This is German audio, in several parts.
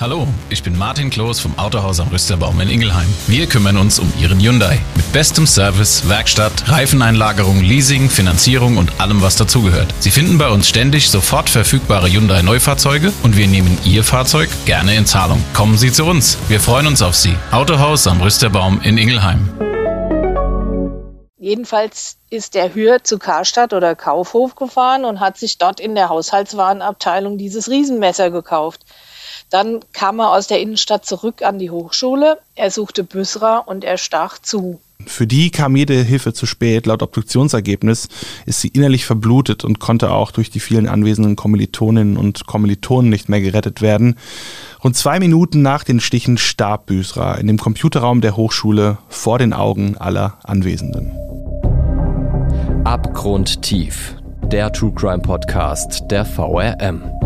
Hallo, ich bin Martin Kloß vom Autohaus am Rüsterbaum in Ingelheim. Wir kümmern uns um Ihren Hyundai. Mit bestem Service, Werkstatt, Reifeneinlagerung, Leasing, Finanzierung und allem, was dazugehört. Sie finden bei uns ständig sofort verfügbare Hyundai Neufahrzeuge und wir nehmen Ihr Fahrzeug gerne in Zahlung. Kommen Sie zu uns. Wir freuen uns auf Sie. Autohaus am Rüsterbaum in Ingelheim. Jedenfalls ist der Hür zu Karstadt oder Kaufhof gefahren und hat sich dort in der Haushaltswarenabteilung dieses Riesenmesser gekauft. Dann kam er aus der Innenstadt zurück an die Hochschule. Er suchte Büsra und er stach zu. Für die kam jede Hilfe zu spät. Laut Obduktionsergebnis ist sie innerlich verblutet und konnte auch durch die vielen anwesenden Kommilitoninnen und Kommilitonen nicht mehr gerettet werden. Rund zwei Minuten nach den Stichen starb Büsra in dem Computerraum der Hochschule vor den Augen aller Anwesenden. Abgrundtief. Der True Crime Podcast der VRM.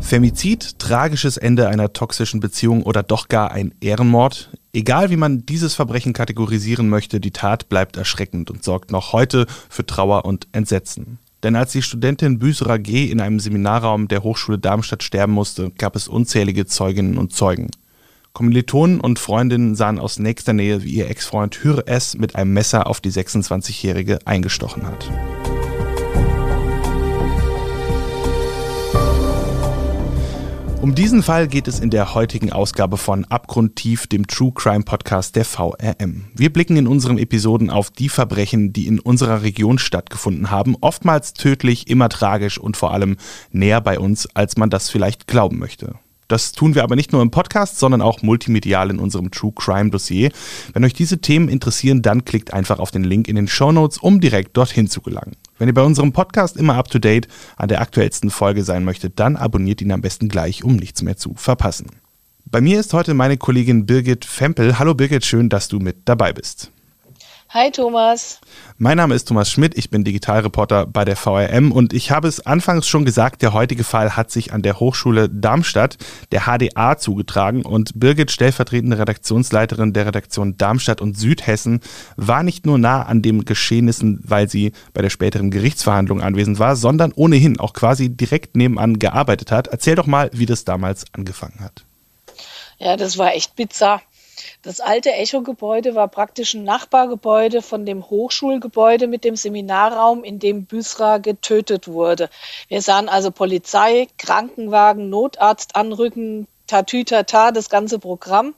Femizid, tragisches Ende einer toxischen Beziehung oder doch gar ein Ehrenmord? Egal wie man dieses Verbrechen kategorisieren möchte, die Tat bleibt erschreckend und sorgt noch heute für Trauer und Entsetzen. Denn als die Studentin Büserer G. in einem Seminarraum der Hochschule Darmstadt sterben musste, gab es unzählige Zeuginnen und Zeugen. Kommilitonen und Freundinnen sahen aus nächster Nähe, wie ihr Ex-Freund Hür S. mit einem Messer auf die 26-Jährige eingestochen hat. Um diesen Fall geht es in der heutigen Ausgabe von Abgrundtief, dem True Crime Podcast der VRM. Wir blicken in unseren Episoden auf die Verbrechen, die in unserer Region stattgefunden haben, oftmals tödlich, immer tragisch und vor allem näher bei uns, als man das vielleicht glauben möchte. Das tun wir aber nicht nur im Podcast, sondern auch multimedial in unserem True Crime Dossier. Wenn euch diese Themen interessieren, dann klickt einfach auf den Link in den Show Notes, um direkt dorthin zu gelangen. Wenn ihr bei unserem Podcast immer up to date an der aktuellsten Folge sein möchtet, dann abonniert ihn am besten gleich, um nichts mehr zu verpassen. Bei mir ist heute meine Kollegin Birgit Fempel. Hallo Birgit, schön, dass du mit dabei bist. Hi Thomas. Mein Name ist Thomas Schmidt, ich bin Digitalreporter bei der VRM und ich habe es anfangs schon gesagt, der heutige Fall hat sich an der Hochschule Darmstadt, der HDA, zugetragen und Birgit, stellvertretende Redaktionsleiterin der Redaktion Darmstadt und Südhessen, war nicht nur nah an den Geschehnissen, weil sie bei der späteren Gerichtsverhandlung anwesend war, sondern ohnehin auch quasi direkt nebenan gearbeitet hat. Erzähl doch mal, wie das damals angefangen hat. Ja, das war echt bizarr. Das alte Echo-Gebäude war praktisch ein Nachbargebäude von dem Hochschulgebäude mit dem Seminarraum, in dem Büsra getötet wurde. Wir sahen also Polizei, Krankenwagen, Notarzt anrücken, Tatütata, das ganze Programm.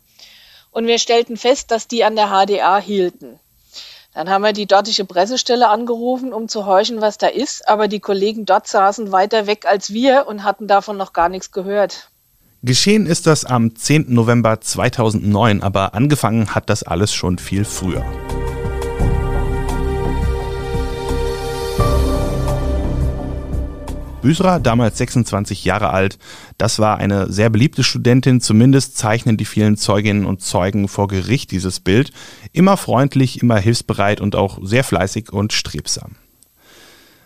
Und wir stellten fest, dass die an der HDA hielten. Dann haben wir die dortige Pressestelle angerufen, um zu horchen, was da ist. Aber die Kollegen dort saßen weiter weg als wir und hatten davon noch gar nichts gehört. Geschehen ist das am 10. November 2009, aber angefangen hat das alles schon viel früher. Büsra, damals 26 Jahre alt, das war eine sehr beliebte Studentin, zumindest zeichnen die vielen Zeuginnen und Zeugen vor Gericht dieses Bild. Immer freundlich, immer hilfsbereit und auch sehr fleißig und strebsam.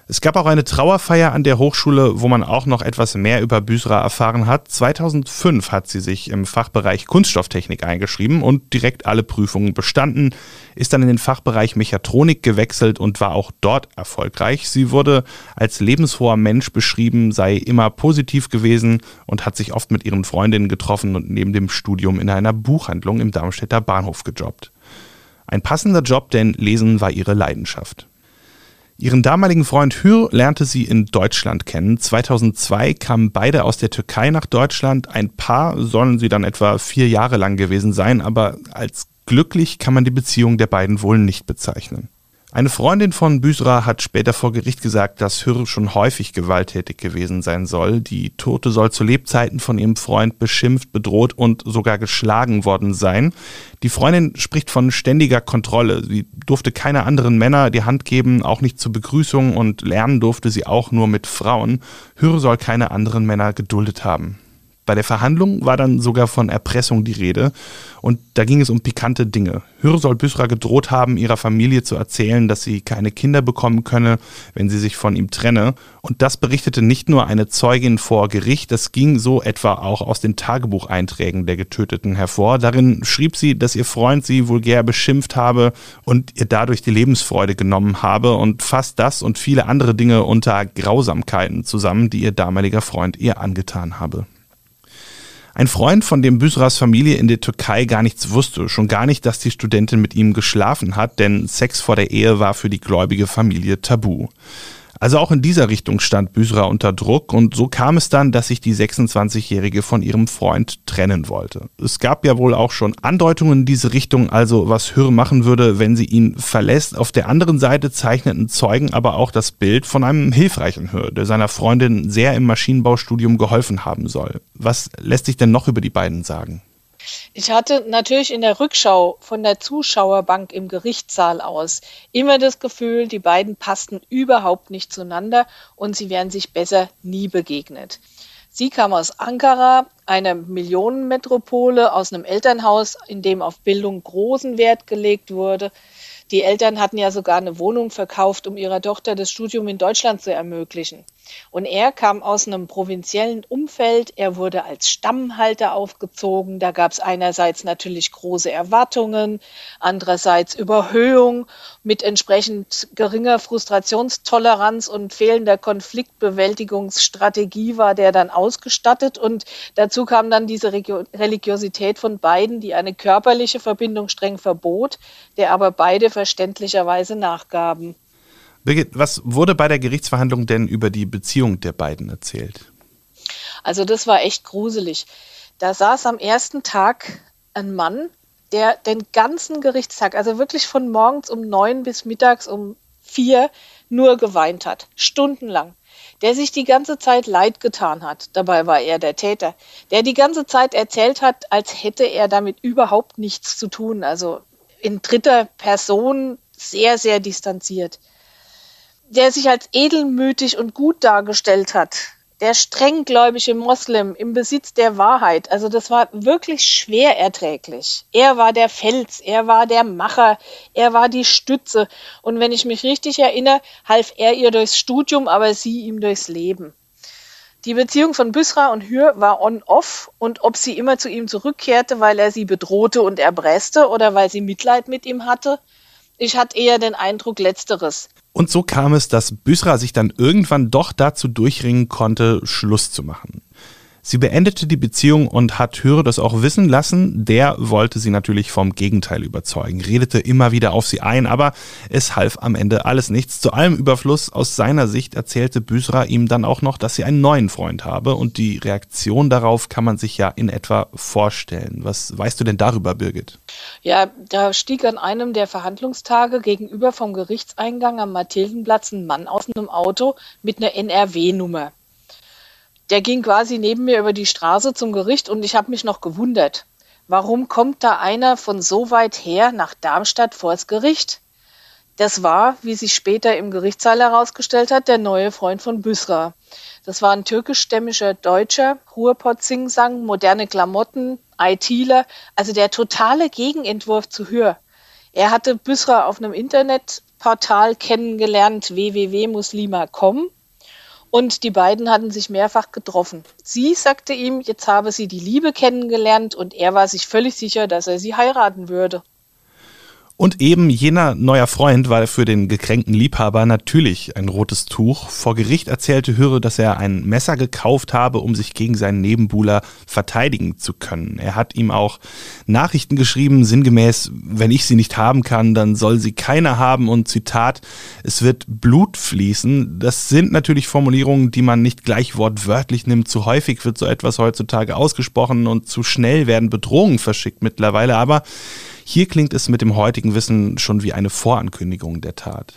Es gab auch eine Trauerfeier an der Hochschule, wo man auch noch etwas mehr über Büsra erfahren hat. 2005 hat sie sich im Fachbereich Kunststofftechnik eingeschrieben und direkt alle Prüfungen bestanden, ist dann in den Fachbereich Mechatronik gewechselt und war auch dort erfolgreich. Sie wurde als lebensfroher Mensch beschrieben, sei immer positiv gewesen und hat sich oft mit ihren Freundinnen getroffen und neben dem Studium in einer Buchhandlung im Darmstädter Bahnhof gejobbt. Ein passender Job, denn Lesen war ihre Leidenschaft. Ihren damaligen Freund Hür lernte sie in Deutschland kennen. 2002 kamen beide aus der Türkei nach Deutschland. Ein Paar sollen sie dann etwa vier Jahre lang gewesen sein, aber als glücklich kann man die Beziehung der beiden wohl nicht bezeichnen. Eine Freundin von Büsra hat später vor Gericht gesagt, dass Hür schon häufig gewalttätig gewesen sein soll. Die Tote soll zu Lebzeiten von ihrem Freund beschimpft, bedroht und sogar geschlagen worden sein. Die Freundin spricht von ständiger Kontrolle. Sie durfte keine anderen Männer die Hand geben, auch nicht zur Begrüßung und lernen durfte sie auch nur mit Frauen. Hür soll keine anderen Männer geduldet haben. Bei der Verhandlung war dann sogar von Erpressung die Rede und da ging es um pikante Dinge. Hür soll Büsra gedroht haben, ihrer Familie zu erzählen, dass sie keine Kinder bekommen könne, wenn sie sich von ihm trenne. Und das berichtete nicht nur eine Zeugin vor Gericht, das ging so etwa auch aus den Tagebucheinträgen der Getöteten hervor. Darin schrieb sie, dass ihr Freund sie vulgär beschimpft habe und ihr dadurch die Lebensfreude genommen habe und fasst das und viele andere Dinge unter Grausamkeiten zusammen, die ihr damaliger Freund ihr angetan habe. Ein Freund, von dem Büsras Familie in der Türkei gar nichts wusste, schon gar nicht, dass die Studentin mit ihm geschlafen hat, denn Sex vor der Ehe war für die gläubige Familie tabu. Also auch in dieser Richtung stand Büsra unter Druck und so kam es dann, dass sich die 26-Jährige von ihrem Freund trennen wollte. Es gab ja wohl auch schon Andeutungen in diese Richtung, also was Hürre machen würde, wenn sie ihn verlässt. Auf der anderen Seite zeichneten Zeugen aber auch das Bild von einem hilfreichen Hürre, der seiner Freundin sehr im Maschinenbaustudium geholfen haben soll. Was lässt sich denn noch über die beiden sagen? Ich hatte natürlich in der Rückschau von der Zuschauerbank im Gerichtssaal aus immer das Gefühl, die beiden passten überhaupt nicht zueinander und sie wären sich besser nie begegnet. Sie kam aus Ankara, einer Millionenmetropole, aus einem Elternhaus, in dem auf Bildung großen Wert gelegt wurde. Die Eltern hatten ja sogar eine Wohnung verkauft, um ihrer Tochter das Studium in Deutschland zu ermöglichen. Und er kam aus einem provinziellen Umfeld. Er wurde als Stammhalter aufgezogen. Da gab es einerseits natürlich große Erwartungen, andererseits Überhöhung mit entsprechend geringer Frustrationstoleranz und fehlender Konfliktbewältigungsstrategie war der dann ausgestattet. Und dazu kam dann diese Religiosität von beiden, die eine körperliche Verbindung streng verbot, der aber beide verständlicherweise nachgaben. Birgit, was wurde bei der Gerichtsverhandlung denn über die Beziehung der beiden erzählt? Also das war echt gruselig. Da saß am ersten Tag ein Mann, der den ganzen Gerichtstag, also wirklich von morgens um neun bis mittags um vier, nur geweint hat, stundenlang. Der sich die ganze Zeit leid getan hat, dabei war er der Täter, der die ganze Zeit erzählt hat, als hätte er damit überhaupt nichts zu tun, also in dritter Person sehr, sehr distanziert der sich als edelmütig und gut dargestellt hat. Der strenggläubige Moslem im Besitz der Wahrheit. Also das war wirklich schwer erträglich. Er war der Fels, er war der Macher, er war die Stütze. Und wenn ich mich richtig erinnere, half er ihr durchs Studium, aber sie ihm durchs Leben. Die Beziehung von Büsra und Hür war on-off und ob sie immer zu ihm zurückkehrte, weil er sie bedrohte und erpresste oder weil sie Mitleid mit ihm hatte, ich hatte eher den Eindruck letzteres. Und so kam es, dass Büsra sich dann irgendwann doch dazu durchringen konnte, Schluss zu machen. Sie beendete die Beziehung und hat Höre das auch wissen lassen. Der wollte sie natürlich vom Gegenteil überzeugen, redete immer wieder auf sie ein, aber es half am Ende alles nichts. Zu allem Überfluss aus seiner Sicht erzählte Büsra ihm dann auch noch, dass sie einen neuen Freund habe und die Reaktion darauf kann man sich ja in etwa vorstellen. Was weißt du denn darüber, Birgit? Ja, da stieg an einem der Verhandlungstage gegenüber vom Gerichtseingang am Mathildenplatz ein Mann aus einem Auto mit einer NRW-Nummer der ging quasi neben mir über die Straße zum Gericht und ich habe mich noch gewundert. Warum kommt da einer von so weit her nach Darmstadt vors Gericht? Das war, wie sich später im Gerichtssaal herausgestellt hat, der neue Freund von Büsra. Das war ein türkischstämmiger Deutscher, Ruhrpott-Singsang, moderne Klamotten, ITler, also der totale Gegenentwurf zu Hür. Er hatte Büsra auf einem Internetportal kennengelernt, www.muslima.com und die beiden hatten sich mehrfach getroffen. Sie sagte ihm, jetzt habe sie die Liebe kennengelernt und er war sich völlig sicher, dass er sie heiraten würde. Und eben jener neuer Freund war für den gekränkten Liebhaber natürlich ein rotes Tuch. Vor Gericht erzählte Hürre, dass er ein Messer gekauft habe, um sich gegen seinen Nebenbuhler verteidigen zu können. Er hat ihm auch Nachrichten geschrieben, sinngemäß, wenn ich sie nicht haben kann, dann soll sie keiner haben und Zitat, es wird Blut fließen. Das sind natürlich Formulierungen, die man nicht gleich wortwörtlich nimmt. Zu häufig wird so etwas heutzutage ausgesprochen und zu schnell werden Bedrohungen verschickt mittlerweile, aber hier klingt es mit dem heutigen Wissen schon wie eine Vorankündigung der Tat.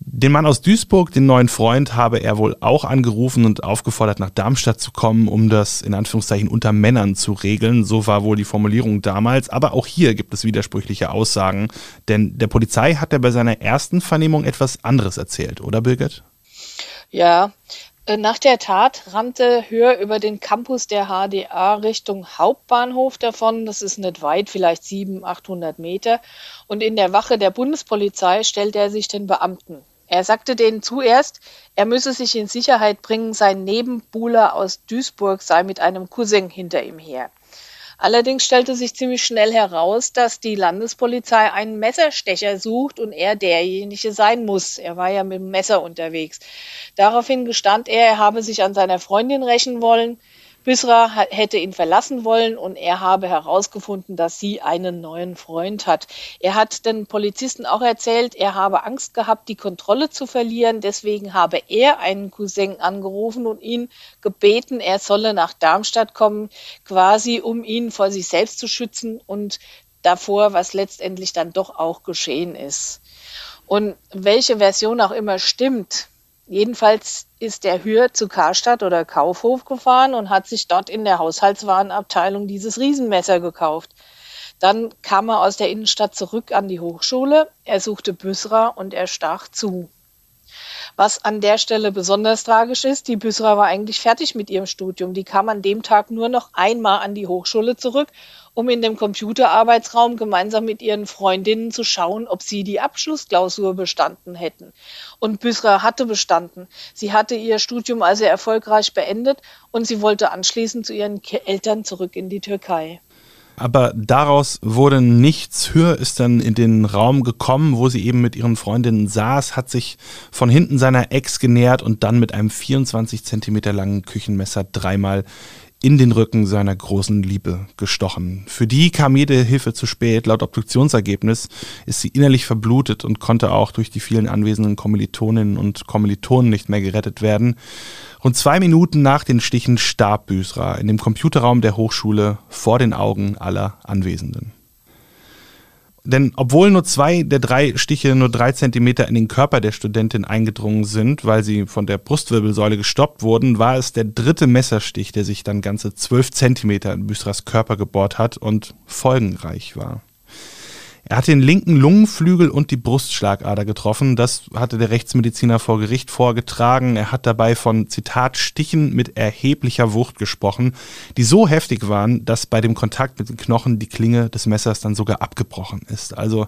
Den Mann aus Duisburg, den neuen Freund, habe er wohl auch angerufen und aufgefordert, nach Darmstadt zu kommen, um das in Anführungszeichen unter Männern zu regeln. So war wohl die Formulierung damals. Aber auch hier gibt es widersprüchliche Aussagen. Denn der Polizei hat er bei seiner ersten Vernehmung etwas anderes erzählt, oder Birgit? Ja, nach der Tat rannte Hör über den Campus der HDA Richtung Hauptbahnhof davon. Das ist nicht weit, vielleicht 700, 800 Meter. Und in der Wache der Bundespolizei stellte er sich den Beamten. Er sagte denen zuerst, er müsse sich in Sicherheit bringen, sein Nebenbuhler aus Duisburg sei mit einem Cousin hinter ihm her. Allerdings stellte sich ziemlich schnell heraus, dass die Landespolizei einen Messerstecher sucht und er derjenige sein muss. Er war ja mit dem Messer unterwegs. Daraufhin gestand er, er habe sich an seiner Freundin rächen wollen. Büsra hätte ihn verlassen wollen und er habe herausgefunden, dass sie einen neuen Freund hat. Er hat den Polizisten auch erzählt, er habe Angst gehabt, die Kontrolle zu verlieren. Deswegen habe er einen Cousin angerufen und ihn gebeten, er solle nach Darmstadt kommen, quasi um ihn vor sich selbst zu schützen und davor, was letztendlich dann doch auch geschehen ist. Und welche Version auch immer stimmt, jedenfalls ist der Hür zu Karstadt oder Kaufhof gefahren und hat sich dort in der Haushaltswarenabteilung dieses Riesenmesser gekauft. Dann kam er aus der Innenstadt zurück an die Hochschule, er suchte Büsra und er stach zu. Was an der Stelle besonders tragisch ist, die Büsra war eigentlich fertig mit ihrem Studium. Die kam an dem Tag nur noch einmal an die Hochschule zurück, um in dem Computerarbeitsraum gemeinsam mit ihren Freundinnen zu schauen, ob sie die Abschlussklausur bestanden hätten. Und Büsra hatte bestanden. Sie hatte ihr Studium also erfolgreich beendet und sie wollte anschließend zu ihren Eltern zurück in die Türkei. Aber daraus wurde nichts. Hür ist dann in den Raum gekommen, wo sie eben mit ihren Freundinnen saß, hat sich von hinten seiner Ex genähert und dann mit einem 24 Zentimeter langen Küchenmesser dreimal in den Rücken seiner großen Liebe gestochen. Für die kam jede Hilfe zu spät. Laut Obduktionsergebnis ist sie innerlich verblutet und konnte auch durch die vielen anwesenden Kommilitoninnen und Kommilitonen nicht mehr gerettet werden. Rund zwei Minuten nach den Stichen starb Büsra in dem Computerraum der Hochschule vor den Augen aller Anwesenden. Denn obwohl nur zwei der drei Stiche nur drei Zentimeter in den Körper der Studentin eingedrungen sind, weil sie von der Brustwirbelsäule gestoppt wurden, war es der dritte Messerstich, der sich dann ganze zwölf Zentimeter in Büsras Körper gebohrt hat und folgenreich war. Er hat den linken Lungenflügel und die Brustschlagader getroffen. Das hatte der Rechtsmediziner vor Gericht vorgetragen. Er hat dabei von, Zitat, Stichen mit erheblicher Wucht gesprochen, die so heftig waren, dass bei dem Kontakt mit den Knochen die Klinge des Messers dann sogar abgebrochen ist. Also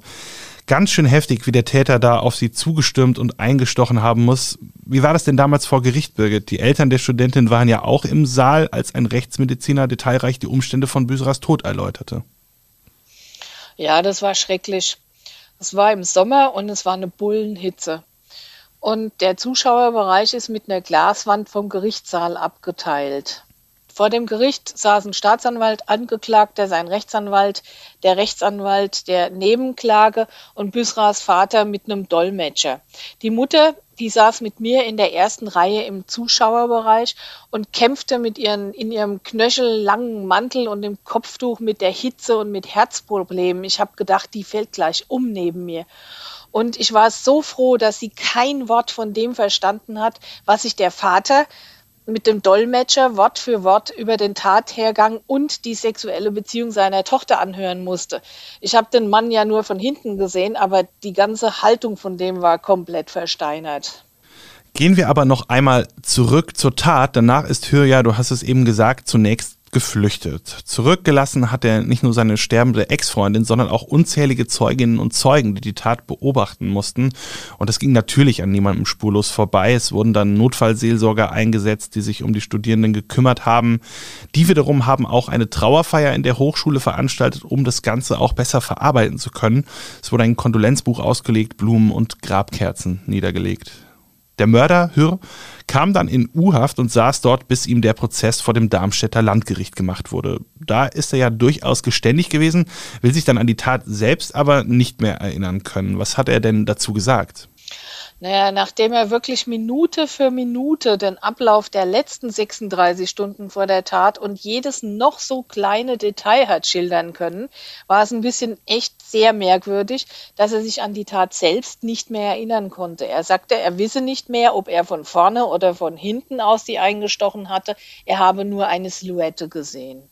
ganz schön heftig, wie der Täter da auf sie zugestürmt und eingestochen haben muss. Wie war das denn damals vor Gericht, Birgit? Die Eltern der Studentin waren ja auch im Saal, als ein Rechtsmediziner detailreich die Umstände von Büsras Tod erläuterte. Ja, das war schrecklich. Es war im Sommer und es war eine Bullenhitze. Und der Zuschauerbereich ist mit einer Glaswand vom Gerichtssaal abgeteilt. Vor dem Gericht saßen Staatsanwalt, Angeklagter, sein Rechtsanwalt, der Rechtsanwalt der Nebenklage und Büsras Vater mit einem Dolmetscher. Die Mutter, die saß mit mir in der ersten Reihe im Zuschauerbereich und kämpfte mit ihren, in ihrem knöchellangen Mantel und dem Kopftuch mit der Hitze und mit Herzproblemen. Ich habe gedacht, die fällt gleich um neben mir. Und ich war so froh, dass sie kein Wort von dem verstanden hat, was sich der Vater mit dem Dolmetscher Wort für Wort über den Tathergang und die sexuelle Beziehung seiner Tochter anhören musste. Ich habe den Mann ja nur von hinten gesehen, aber die ganze Haltung von dem war komplett versteinert. Gehen wir aber noch einmal zurück zur Tat. Danach ist Hürja, du hast es eben gesagt, zunächst geflüchtet. Zurückgelassen hat er nicht nur seine sterbende Ex-Freundin, sondern auch unzählige Zeuginnen und Zeugen, die die Tat beobachten mussten. Und das ging natürlich an niemandem spurlos vorbei. Es wurden dann Notfallseelsorger eingesetzt, die sich um die Studierenden gekümmert haben. Die wiederum haben auch eine Trauerfeier in der Hochschule veranstaltet, um das Ganze auch besser verarbeiten zu können. Es wurde ein Kondolenzbuch ausgelegt, Blumen und Grabkerzen niedergelegt. Der Mörder, Hür, kam dann in U-Haft und saß dort, bis ihm der Prozess vor dem Darmstädter Landgericht gemacht wurde. Da ist er ja durchaus geständig gewesen, will sich dann an die Tat selbst aber nicht mehr erinnern können. Was hat er denn dazu gesagt? Naja, nachdem er wirklich Minute für Minute den Ablauf der letzten 36 Stunden vor der Tat und jedes noch so kleine Detail hat schildern können, war es ein bisschen echt sehr merkwürdig, dass er sich an die Tat selbst nicht mehr erinnern konnte. Er sagte, er wisse nicht mehr, ob er von vorne oder von hinten aus sie eingestochen hatte. Er habe nur eine Silhouette gesehen.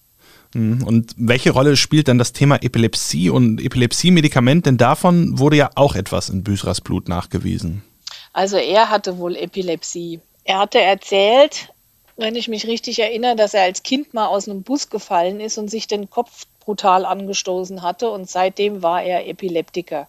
Mhm. Und welche Rolle spielt dann das Thema Epilepsie und Epilepsie-Medikament? Denn davon wurde ja auch etwas in Büsras Blut nachgewiesen. Also er hatte wohl Epilepsie. Er hatte erzählt, wenn ich mich richtig erinnere, dass er als Kind mal aus einem Bus gefallen ist und sich den Kopf brutal angestoßen hatte und seitdem war er Epileptiker.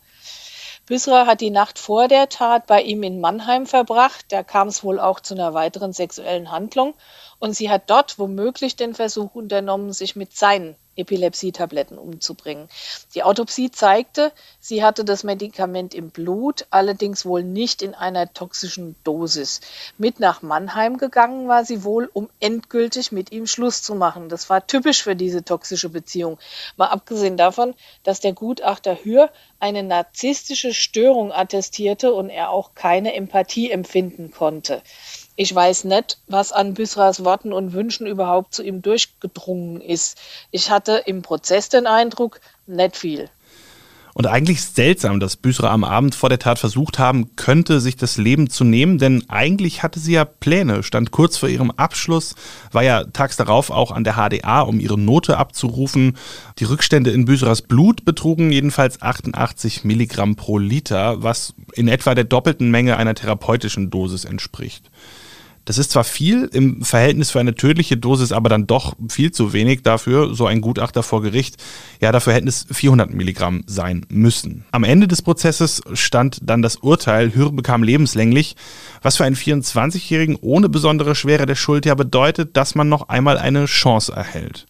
Büsra hat die Nacht vor der Tat bei ihm in Mannheim verbracht. Da kam es wohl auch zu einer weiteren sexuellen Handlung und sie hat dort womöglich den Versuch unternommen, sich mit seinen Epilepsie-Tabletten umzubringen. Die Autopsie zeigte, sie hatte das Medikament im Blut, allerdings wohl nicht in einer toxischen Dosis. Mit nach Mannheim gegangen war sie wohl, um endgültig mit ihm Schluss zu machen. Das war typisch für diese toxische Beziehung. Mal abgesehen davon, dass der Gutachter Hür eine narzisstische Störung attestierte und er auch keine Empathie empfinden konnte. Ich weiß nicht, was an Büsras Worten und Wünschen überhaupt zu ihm durchgedrungen ist. Ich hatte im Prozess den Eindruck, nicht viel. Und eigentlich seltsam, dass Büsra am Abend vor der Tat versucht haben könnte, sich das Leben zu nehmen, denn eigentlich hatte sie ja Pläne, stand kurz vor ihrem Abschluss, war ja tags darauf auch an der HDA, um ihre Note abzurufen. Die Rückstände in Büsras Blut betrugen jedenfalls 88 Milligramm pro Liter, was in etwa der doppelten Menge einer therapeutischen Dosis entspricht. Das ist zwar viel im Verhältnis für eine tödliche Dosis, aber dann doch viel zu wenig dafür, so ein Gutachter vor Gericht. Ja, dafür hätten es 400 Milligramm sein müssen. Am Ende des Prozesses stand dann das Urteil, Hür bekam lebenslänglich, was für einen 24-Jährigen ohne besondere Schwere der Schuld ja bedeutet, dass man noch einmal eine Chance erhält.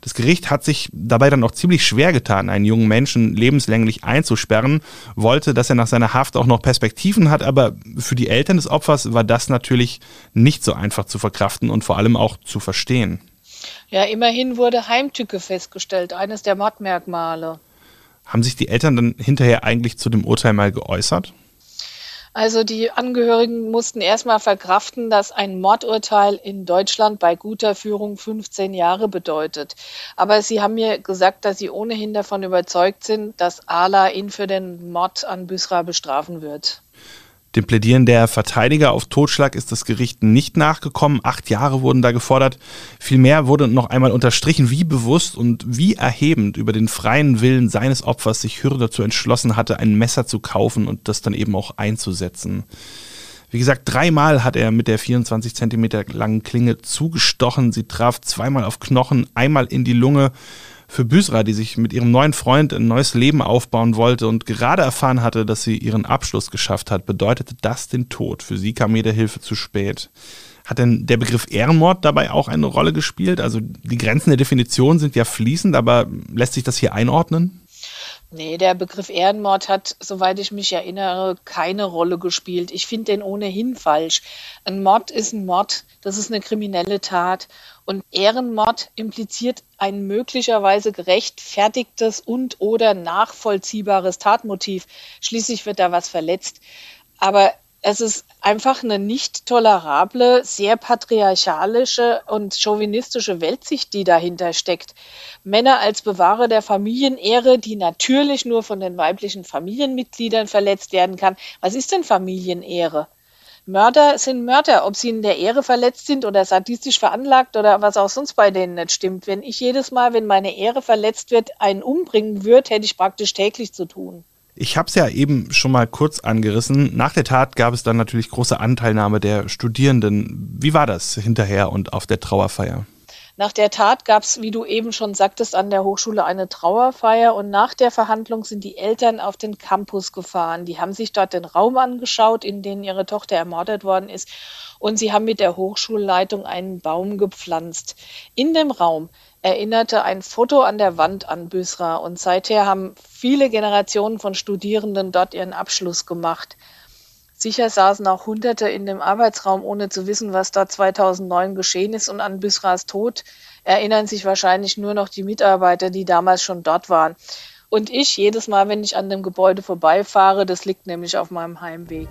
Das Gericht hat sich dabei dann auch ziemlich schwer getan, einen jungen Menschen lebenslänglich einzusperren, wollte, dass er nach seiner Haft auch noch Perspektiven hat, aber für die Eltern des Opfers war das natürlich nicht so einfach zu verkraften und vor allem auch zu verstehen. Ja, immerhin wurde Heimtücke festgestellt, eines der Mordmerkmale. Haben sich die Eltern dann hinterher eigentlich zu dem Urteil mal geäußert? Also die Angehörigen mussten erstmal verkraften, dass ein Mordurteil in Deutschland bei guter Führung 15 Jahre bedeutet. Aber sie haben mir gesagt, dass sie ohnehin davon überzeugt sind, dass Allah ihn für den Mord an Büsra bestrafen wird. Dem Plädieren der Verteidiger auf Totschlag ist das Gericht nicht nachgekommen. Acht Jahre wurden da gefordert. Vielmehr wurde noch einmal unterstrichen, wie bewusst und wie erhebend über den freien Willen seines Opfers sich Hürde dazu entschlossen hatte, ein Messer zu kaufen und das dann eben auch einzusetzen. Wie gesagt, dreimal hat er mit der 24 Zentimeter langen Klinge zugestochen. Sie traf zweimal auf Knochen, einmal in die Lunge für Büsra, die sich mit ihrem neuen Freund ein neues Leben aufbauen wollte und gerade erfahren hatte, dass sie ihren Abschluss geschafft hat, bedeutete das den Tod. Für sie kam jede Hilfe zu spät. Hat denn der Begriff Ehrenmord dabei auch eine Rolle gespielt? Also die Grenzen der Definition sind ja fließend, aber lässt sich das hier einordnen? Nee, der Begriff Ehrenmord hat, soweit ich mich erinnere, keine Rolle gespielt. Ich finde den ohnehin falsch. Ein Mord ist ein Mord, das ist eine kriminelle Tat. Und Ehrenmord impliziert ein möglicherweise gerechtfertigtes und oder nachvollziehbares Tatmotiv. Schließlich wird da was verletzt. Aber es ist einfach eine nicht tolerable, sehr patriarchalische und chauvinistische Weltsicht, die dahinter steckt. Männer als Bewahrer der Familienehre, die natürlich nur von den weiblichen Familienmitgliedern verletzt werden kann. Was ist denn Familienehre? Mörder sind Mörder, ob sie in der Ehre verletzt sind oder sadistisch veranlagt oder was auch sonst bei denen nicht stimmt. Wenn ich jedes Mal, wenn meine Ehre verletzt wird, einen umbringen würde, hätte ich praktisch täglich zu tun. Ich habe es ja eben schon mal kurz angerissen. Nach der Tat gab es dann natürlich große Anteilnahme der Studierenden. Wie war das hinterher und auf der Trauerfeier? Nach der Tat gab es, wie du eben schon sagtest, an der Hochschule eine Trauerfeier und nach der Verhandlung sind die Eltern auf den Campus gefahren. Die haben sich dort den Raum angeschaut, in dem ihre Tochter ermordet worden ist und sie haben mit der Hochschulleitung einen Baum gepflanzt. In dem Raum erinnerte ein Foto an der Wand an Büsra und seither haben viele Generationen von Studierenden dort ihren Abschluss gemacht. Sicher saßen auch Hunderte in dem Arbeitsraum, ohne zu wissen, was da 2009 geschehen ist. Und an Büsras Tod erinnern sich wahrscheinlich nur noch die Mitarbeiter, die damals schon dort waren. Und ich jedes Mal, wenn ich an dem Gebäude vorbeifahre, das liegt nämlich auf meinem Heimweg.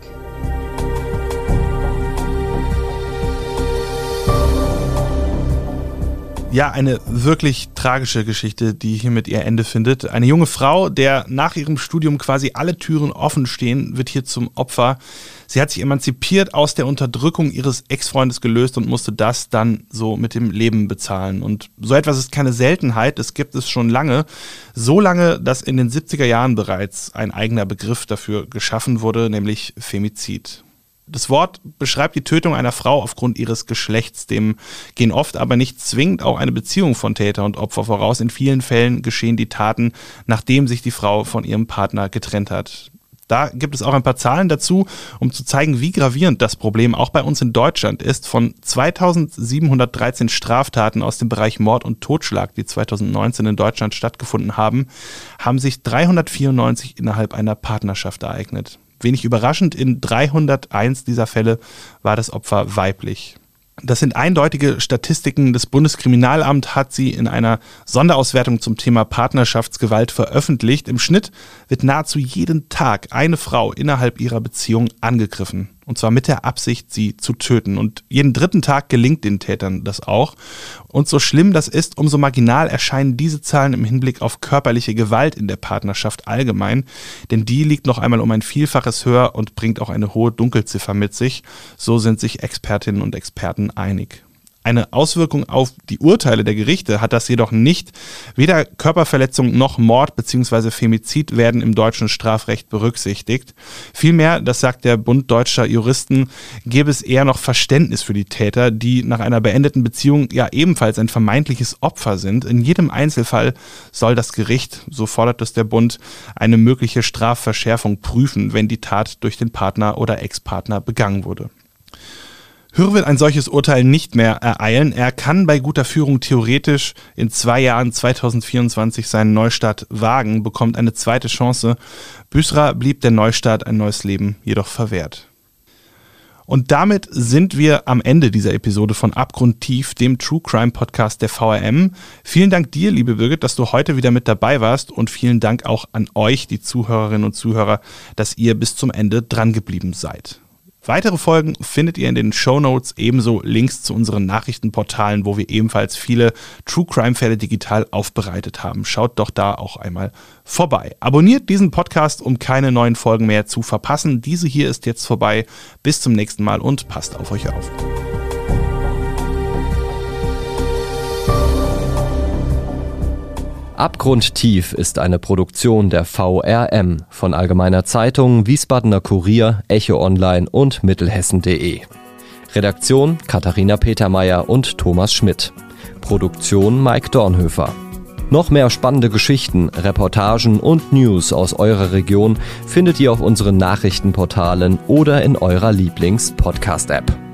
Ja, eine wirklich tragische Geschichte, die hier mit ihr Ende findet. Eine junge Frau, der nach ihrem Studium quasi alle Türen offen stehen, wird hier zum Opfer. Sie hat sich emanzipiert aus der Unterdrückung ihres Ex-Freundes gelöst und musste das dann so mit dem Leben bezahlen. Und so etwas ist keine Seltenheit, es gibt es schon lange. So lange, dass in den 70er Jahren bereits ein eigener Begriff dafür geschaffen wurde, nämlich Femizid. Das Wort beschreibt die Tötung einer Frau aufgrund ihres Geschlechts. Dem gehen oft aber nicht zwingend auch eine Beziehung von Täter und Opfer voraus. In vielen Fällen geschehen die Taten, nachdem sich die Frau von ihrem Partner getrennt hat. Da gibt es auch ein paar Zahlen dazu, um zu zeigen, wie gravierend das Problem auch bei uns in Deutschland ist. Von 2713 Straftaten aus dem Bereich Mord und Totschlag, die 2019 in Deutschland stattgefunden haben, haben sich 394 innerhalb einer Partnerschaft ereignet. Wenig überraschend, in 301 dieser Fälle war das Opfer weiblich. Das sind eindeutige Statistiken. Das Bundeskriminalamt hat sie in einer Sonderauswertung zum Thema Partnerschaftsgewalt veröffentlicht. Im Schnitt wird nahezu jeden Tag eine Frau innerhalb ihrer Beziehung angegriffen. Und zwar mit der Absicht, sie zu töten. Und jeden dritten Tag gelingt den Tätern das auch. Und so schlimm das ist, umso marginal erscheinen diese Zahlen im Hinblick auf körperliche Gewalt in der Partnerschaft allgemein. Denn die liegt noch einmal um ein Vielfaches höher und bringt auch eine hohe Dunkelziffer mit sich. So sind sich Expertinnen und Experten einig. Eine Auswirkung auf die Urteile der Gerichte hat das jedoch nicht. Weder Körperverletzung noch Mord bzw. Femizid werden im deutschen Strafrecht berücksichtigt. Vielmehr, das sagt der Bund deutscher Juristen, gäbe es eher noch Verständnis für die Täter, die nach einer beendeten Beziehung ja ebenfalls ein vermeintliches Opfer sind. In jedem Einzelfall soll das Gericht, so fordert es der Bund, eine mögliche Strafverschärfung prüfen, wenn die Tat durch den Partner oder Ex-Partner begangen wurde. Hür wird ein solches Urteil nicht mehr ereilen. Er kann bei guter Führung theoretisch in zwei Jahren 2024 seinen Neustart wagen, bekommt eine zweite Chance. Büsra blieb der Neustart, ein neues Leben jedoch verwehrt. Und damit sind wir am Ende dieser Episode von Abgrundtief, dem True Crime Podcast der VRM. Vielen Dank dir, liebe Birgit, dass du heute wieder mit dabei warst und vielen Dank auch an euch, die Zuhörerinnen und Zuhörer, dass ihr bis zum Ende drangeblieben seid. Weitere Folgen findet ihr in den Show Notes, ebenso Links zu unseren Nachrichtenportalen, wo wir ebenfalls viele True Crime Fälle digital aufbereitet haben. Schaut doch da auch einmal vorbei. Abonniert diesen Podcast, um keine neuen Folgen mehr zu verpassen. Diese hier ist jetzt vorbei. Bis zum nächsten Mal und passt auf euch auf. Abgrundtief ist eine Produktion der VRM von Allgemeiner Zeitung, Wiesbadener Kurier, Echo Online und Mittelhessen.de. Redaktion Katharina Petermeier und Thomas Schmidt. Produktion Mike Dornhöfer. Noch mehr spannende Geschichten, Reportagen und News aus eurer Region findet ihr auf unseren Nachrichtenportalen oder in eurer Lieblings-Podcast-App.